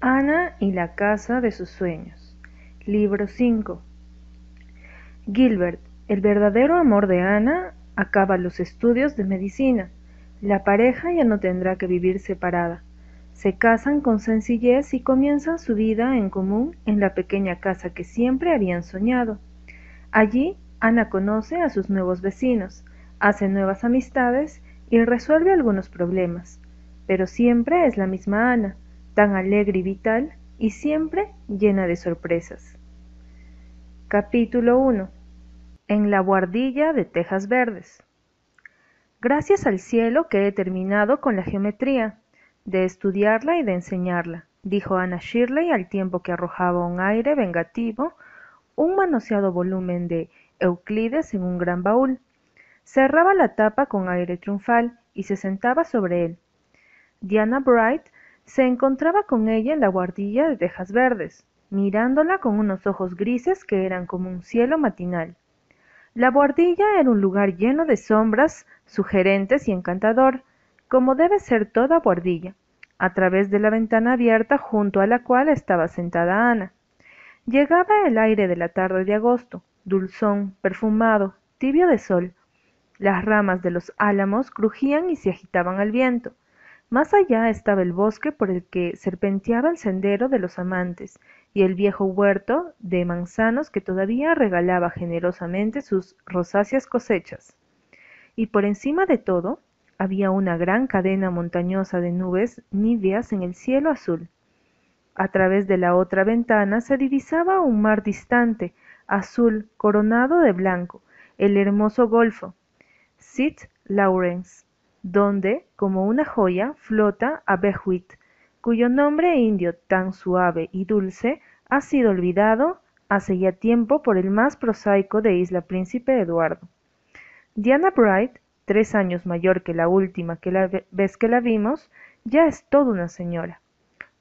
Ana y la casa de sus sueños. Libro 5. Gilbert, el verdadero amor de Ana, acaba los estudios de medicina. La pareja ya no tendrá que vivir separada. Se casan con sencillez y comienzan su vida en común en la pequeña casa que siempre habían soñado. Allí, Ana conoce a sus nuevos vecinos, hace nuevas amistades y resuelve algunos problemas. Pero siempre es la misma Ana, tan alegre y vital y siempre llena de sorpresas. Capítulo 1 En la guardilla de tejas verdes. Gracias al cielo que he terminado con la geometría, de estudiarla y de enseñarla, dijo Ana Shirley al tiempo que arrojaba un aire vengativo un manoseado volumen de Euclides en un gran baúl. Cerraba la tapa con aire triunfal y se sentaba sobre él. Diana Bright se encontraba con ella en la guardilla de tejas verdes, mirándola con unos ojos grises que eran como un cielo matinal. La guardilla era un lugar lleno de sombras, sugerentes y encantador, como debe ser toda guardilla, a través de la ventana abierta junto a la cual estaba sentada Ana. Llegaba el aire de la tarde de agosto, dulzón, perfumado, tibio de sol. Las ramas de los álamos crujían y se agitaban al viento. Más allá estaba el bosque por el que serpenteaba el sendero de los amantes y el viejo huerto de manzanos que todavía regalaba generosamente sus rosáceas cosechas. Y por encima de todo había una gran cadena montañosa de nubes níveas en el cielo azul. A través de la otra ventana se divisaba un mar distante, azul, coronado de blanco, el hermoso golfo. St. Lawrence donde, como una joya, flota Abehuit, cuyo nombre indio tan suave y dulce ha sido olvidado hace ya tiempo por el más prosaico de Isla Príncipe Eduardo. Diana Bright, tres años mayor que la última que la vez que la vimos, ya es toda una señora.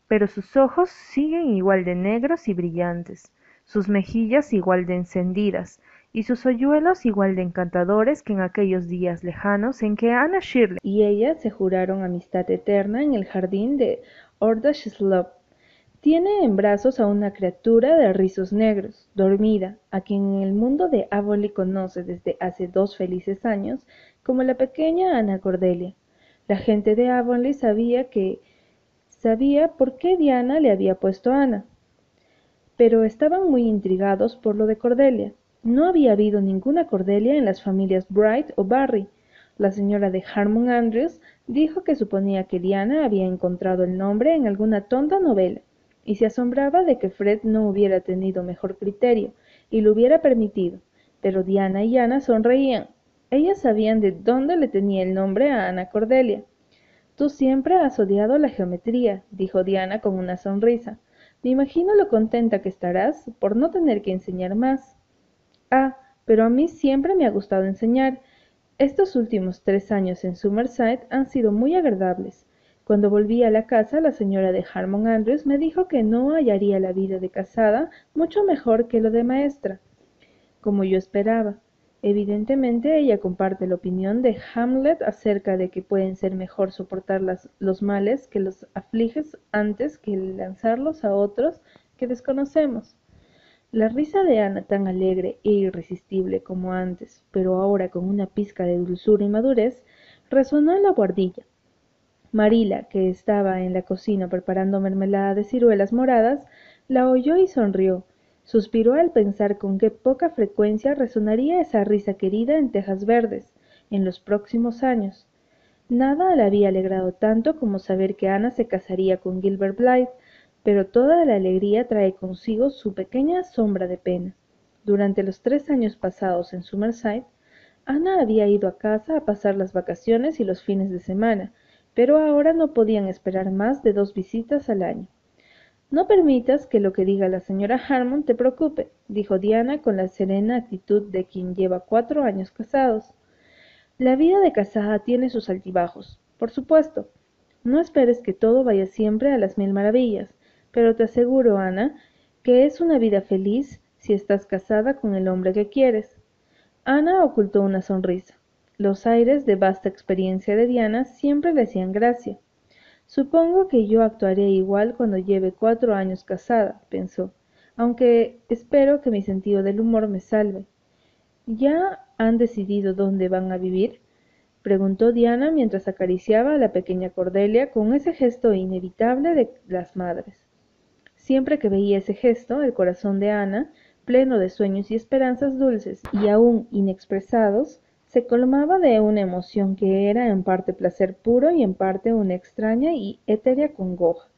Pero sus ojos siguen igual de negros y brillantes, sus mejillas igual de encendidas, y sus hoyuelos igual de encantadores que en aquellos días lejanos en que Anna Shirley y ella se juraron amistad eterna en el jardín de Ordashslop. Tiene en brazos a una criatura de rizos negros, dormida, a quien en el mundo de Avonlea conoce desde hace dos felices años como la pequeña Ana Cordelia. La gente de Avonlea sabía que sabía por qué Diana le había puesto Ana, pero estaban muy intrigados por lo de Cordelia. No había habido ninguna Cordelia en las familias Bright o Barry. La señora de Harmon Andrews dijo que suponía que Diana había encontrado el nombre en alguna tonta novela, y se asombraba de que Fred no hubiera tenido mejor criterio y lo hubiera permitido. Pero Diana y Ana sonreían. Ellas sabían de dónde le tenía el nombre a Ana Cordelia. Tú siempre has odiado la geometría, dijo Diana con una sonrisa. Me imagino lo contenta que estarás por no tener que enseñar más. Ah, pero a mí siempre me ha gustado enseñar. Estos últimos tres años en Summerside han sido muy agradables. Cuando volví a la casa, la señora de Harmon Andrews me dijo que no hallaría la vida de casada mucho mejor que lo de maestra. Como yo esperaba. Evidentemente ella comparte la opinión de Hamlet acerca de que pueden ser mejor soportar los males que los afliges antes que lanzarlos a otros que desconocemos. La risa de Ana, tan alegre e irresistible como antes, pero ahora con una pizca de dulzura y madurez, resonó en la guardilla. Marila, que estaba en la cocina preparando mermelada de ciruelas moradas, la oyó y sonrió. Suspiró al pensar con qué poca frecuencia resonaría esa risa querida en Tejas Verdes en los próximos años. Nada la había alegrado tanto como saber que Ana se casaría con Gilbert Blythe, pero toda la alegría trae consigo su pequeña sombra de pena. Durante los tres años pasados en Summerside, Ana había ido a casa a pasar las vacaciones y los fines de semana, pero ahora no podían esperar más de dos visitas al año. No permitas que lo que diga la señora Harmon te preocupe, dijo Diana con la serena actitud de quien lleva cuatro años casados. La vida de casada tiene sus altibajos, por supuesto. No esperes que todo vaya siempre a las mil maravillas pero te aseguro, Ana, que es una vida feliz si estás casada con el hombre que quieres. Ana ocultó una sonrisa. Los aires de vasta experiencia de Diana siempre le hacían gracia. Supongo que yo actuaré igual cuando lleve cuatro años casada, pensó, aunque espero que mi sentido del humor me salve. ¿Ya han decidido dónde van a vivir? preguntó Diana mientras acariciaba a la pequeña Cordelia con ese gesto inevitable de las madres. Siempre que veía ese gesto, el corazón de Ana, pleno de sueños y esperanzas dulces y aún inexpresados, se colmaba de una emoción que era en parte placer puro y en parte una extraña y etérea congoja.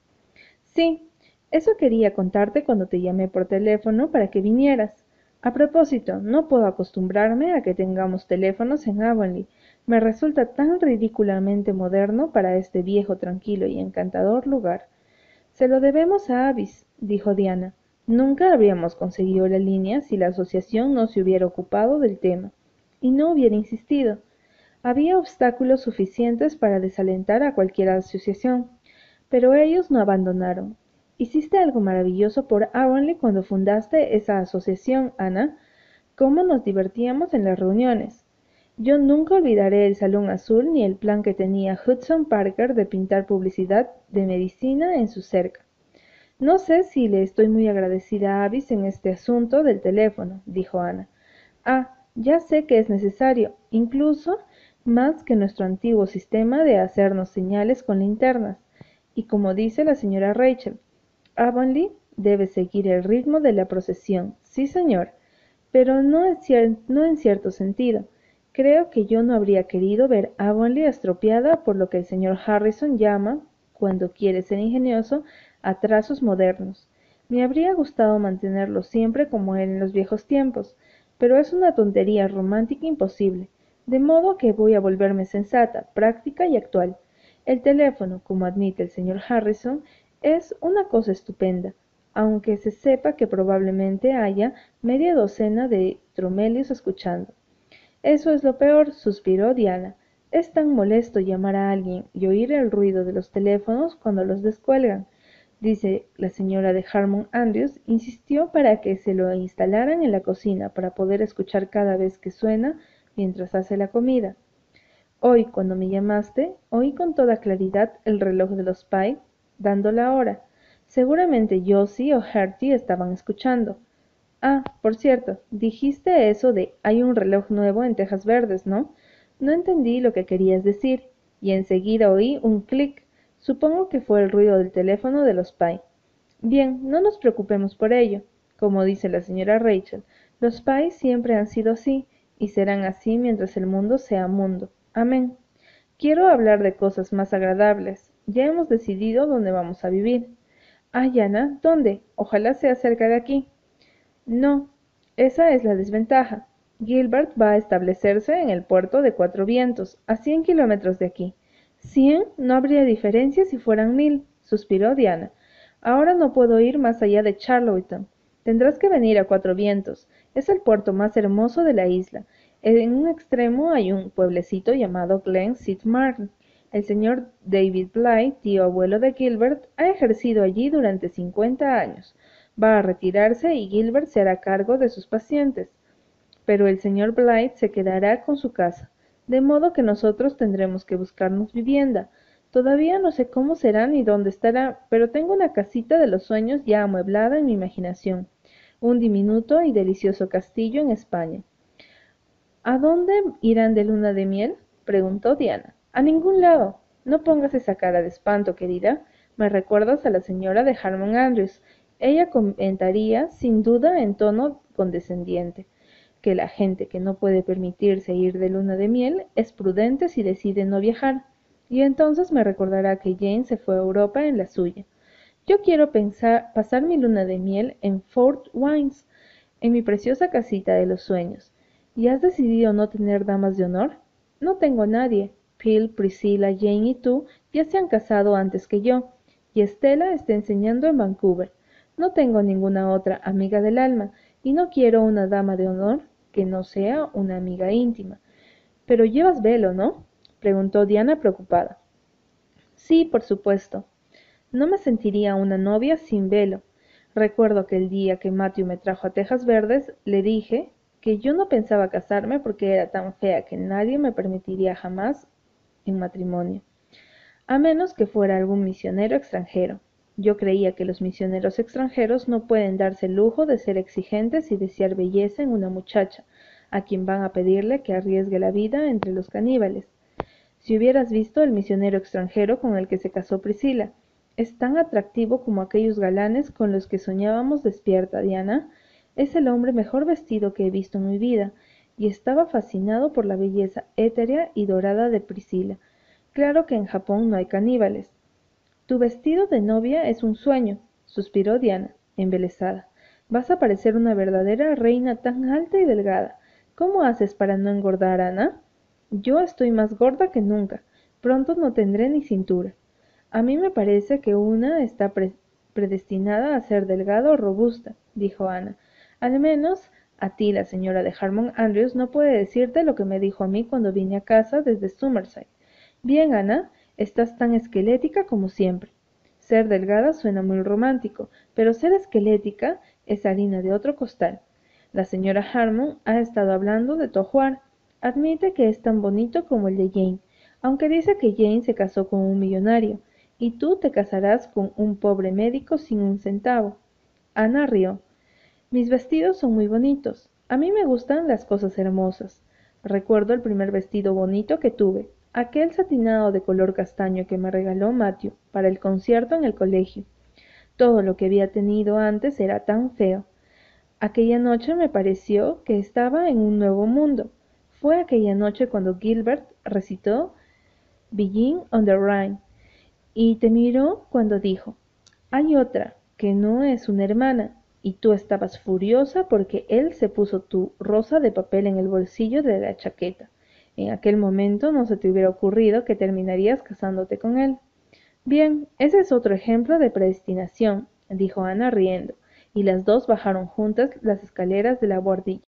Sí, eso quería contarte cuando te llamé por teléfono para que vinieras. A propósito, no puedo acostumbrarme a que tengamos teléfonos en Avonlea. Me resulta tan ridículamente moderno para este viejo, tranquilo y encantador lugar. Se lo debemos a Avis, dijo Diana. Nunca habríamos conseguido la línea si la asociación no se hubiera ocupado del tema y no hubiera insistido. Había obstáculos suficientes para desalentar a cualquier asociación, pero ellos no abandonaron. Hiciste algo maravilloso por Avonlea cuando fundaste esa asociación, Ana. Cómo nos divertíamos en las reuniones. Yo nunca olvidaré el Salón Azul ni el plan que tenía Hudson Parker de pintar publicidad de medicina en su cerca. No sé si le estoy muy agradecida a Avis en este asunto del teléfono, dijo Ana. Ah, ya sé que es necesario, incluso más que nuestro antiguo sistema de hacernos señales con linternas. Y como dice la señora Rachel, Avonlea debe seguir el ritmo de la procesión, sí señor, pero no, no en cierto sentido. Creo que yo no habría querido ver Avonlea estropeada por lo que el señor Harrison llama, cuando quiere ser ingenioso, atrasos modernos. Me habría gustado mantenerlo siempre como era en los viejos tiempos, pero es una tontería romántica imposible, de modo que voy a volverme sensata, práctica y actual. El teléfono, como admite el señor Harrison, es una cosa estupenda, aunque se sepa que probablemente haya media docena de tromelios escuchando. Eso es lo peor, suspiró Diana. Es tan molesto llamar a alguien y oír el ruido de los teléfonos cuando los descuelgan dice la señora de Harmon Andrews, insistió para que se lo instalaran en la cocina para poder escuchar cada vez que suena mientras hace la comida. Hoy, cuando me llamaste, oí con toda claridad el reloj de los Pye dando la hora. Seguramente Josie o Hertie estaban escuchando. Ah, por cierto, dijiste eso de hay un reloj nuevo en Tejas Verdes, ¿no? No entendí lo que querías decir, y enseguida oí un clic Supongo que fue el ruido del teléfono de los Pye. Bien, no nos preocupemos por ello. Como dice la señora Rachel, los Pye siempre han sido así, y serán así mientras el mundo sea mundo. Amén. Quiero hablar de cosas más agradables. Ya hemos decidido dónde vamos a vivir. Ah, Yana, ¿dónde? Ojalá sea cerca de aquí. No, esa es la desventaja. Gilbert va a establecerse en el puerto de Cuatro Vientos, a cien kilómetros de aquí. Cien no habría diferencia si fueran mil, suspiró Diana. Ahora no puedo ir más allá de Charlottetown. Tendrás que venir a Cuatro Vientos. Es el puerto más hermoso de la isla. En un extremo hay un pueblecito llamado Glen St. Martin. El señor David Bly, tío abuelo de Gilbert, ha ejercido allí durante cincuenta años. Va a retirarse y Gilbert se hará cargo de sus pacientes. Pero el señor Blythe se quedará con su casa de modo que nosotros tendremos que buscarnos vivienda. Todavía no sé cómo será ni dónde estará, pero tengo una casita de los sueños ya amueblada en mi imaginación, un diminuto y delicioso castillo en España. ¿A dónde irán de luna de miel? preguntó Diana. A ningún lado. No pongas esa cara de espanto, querida. Me recuerdas a la señora de Harmon Andrews. Ella comentaría, sin duda, en tono condescendiente que la gente que no puede permitirse ir de luna de miel es prudente si decide no viajar, y entonces me recordará que Jane se fue a Europa en la suya. Yo quiero pensar, pasar mi luna de miel en Fort Wines, en mi preciosa casita de los sueños. ¿Y has decidido no tener damas de honor? No tengo nadie. Phil, Priscilla, Jane y tú ya se han casado antes que yo, y Estela está enseñando en Vancouver. No tengo ninguna otra amiga del alma, y no quiero una dama de honor que no sea una amiga íntima. Pero llevas velo, ¿no? preguntó Diana preocupada. Sí, por supuesto. No me sentiría una novia sin velo. Recuerdo que el día que Matthew me trajo a Tejas Verdes, le dije que yo no pensaba casarme porque era tan fea que nadie me permitiría jamás en matrimonio. a menos que fuera algún misionero extranjero. Yo creía que los misioneros extranjeros no pueden darse el lujo de ser exigentes y desear belleza en una muchacha, a quien van a pedirle que arriesgue la vida entre los caníbales. Si hubieras visto el misionero extranjero con el que se casó Priscila, es tan atractivo como aquellos galanes con los que soñábamos despierta, Diana. Es el hombre mejor vestido que he visto en mi vida, y estaba fascinado por la belleza éterea y dorada de Priscila. Claro que en Japón no hay caníbales. Tu vestido de novia es un sueño, suspiró Diana, embelesada. Vas a parecer una verdadera reina tan alta y delgada. ¿Cómo haces para no engordar, Ana? Yo estoy más gorda que nunca. Pronto no tendré ni cintura. A mí me parece que una está predestinada a ser delgada o robusta, dijo Ana. Al menos a ti la señora de Harmon Andrews no puede decirte lo que me dijo a mí cuando vine a casa desde Summerside. Bien, Ana, estás tan esquelética como siempre. Ser delgada suena muy romántico, pero ser esquelética es harina de otro costal. La señora Harmon ha estado hablando de tu ajuar. Admite que es tan bonito como el de Jane, aunque dice que Jane se casó con un millonario, y tú te casarás con un pobre médico sin un centavo. Ana rió. Mis vestidos son muy bonitos. A mí me gustan las cosas hermosas. Recuerdo el primer vestido bonito que tuve, aquel satinado de color castaño que me regaló Matthew para el concierto en el colegio. Todo lo que había tenido antes era tan feo. Aquella noche me pareció que estaba en un nuevo mundo. Fue aquella noche cuando Gilbert recitó Begin on the Rhine y te miró cuando dijo, hay otra, que no es una hermana, y tú estabas furiosa porque él se puso tu rosa de papel en el bolsillo de la chaqueta. En aquel momento no se te hubiera ocurrido que terminarías casándote con él. Bien, ese es otro ejemplo de predestinación, dijo Ana riendo, y las dos bajaron juntas las escaleras de la guardilla.